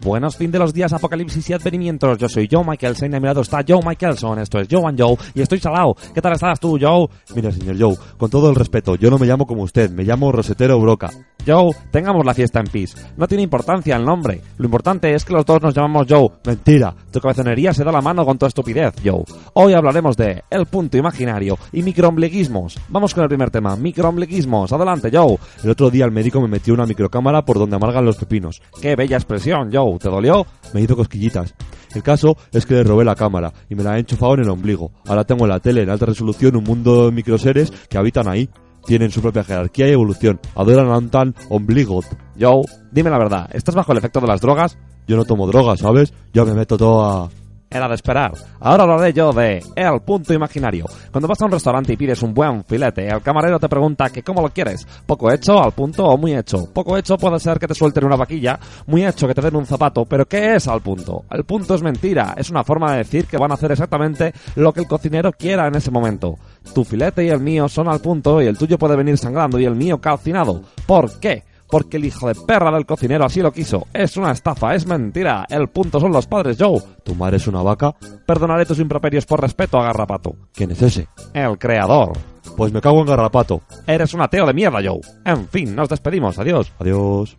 Buenos fin de los días, apocalipsis y advenimientos. Yo soy Joe Michaelson y a mi lado está Joe Michaelson. Esto es Joe and Joe y estoy salado. ¿Qué tal estás tú, Joe? Mira, señor Joe, con todo el respeto, yo no me llamo como usted, me llamo Rosetero Broca. Joe, tengamos la fiesta en peace. No tiene importancia el nombre. Lo importante es que los dos nos llamamos Joe. Mentira. Tu cabezonería se da la mano con tu estupidez, Joe. Hoy hablaremos de el punto imaginario y microombliguismos. Vamos con el primer tema, microombliguismos. Adelante, Joe. El otro día el médico me metió una microcámara por donde amargan los pepinos. Qué bella expresión, Joe. ¿Te dolió? Me hizo cosquillitas. El caso es que le robé la cámara y me la he enchufado en el ombligo. Ahora tengo en la tele en alta resolución un mundo de microseres que habitan ahí. Tienen su propia jerarquía y evolución. Adoran a un tan ombligo. Joe, dime la verdad. ¿Estás bajo el efecto de las drogas? Yo no tomo drogas, ¿sabes? Yo me meto todo a... Era de esperar. Ahora hablaré yo de el punto imaginario. Cuando vas a un restaurante y pides un buen filete, el camarero te pregunta que cómo lo quieres. Poco hecho, al punto o muy hecho. Poco hecho puede ser que te suelten una vaquilla, muy hecho que te den un zapato, pero ¿qué es al punto? El punto es mentira, es una forma de decir que van a hacer exactamente lo que el cocinero quiera en ese momento. Tu filete y el mío son al punto y el tuyo puede venir sangrando y el mío calcinado. ¿Por qué? Porque el hijo de perra del cocinero así lo quiso. Es una estafa, es mentira. El punto son los padres, Joe. ¿Tu madre es una vaca? Perdonaré tus improperios por respeto a Garrapato. ¿Quién es ese? El creador. Pues me cago en garrapato. Eres un ateo de mierda, Joe. En fin, nos despedimos. Adiós. Adiós.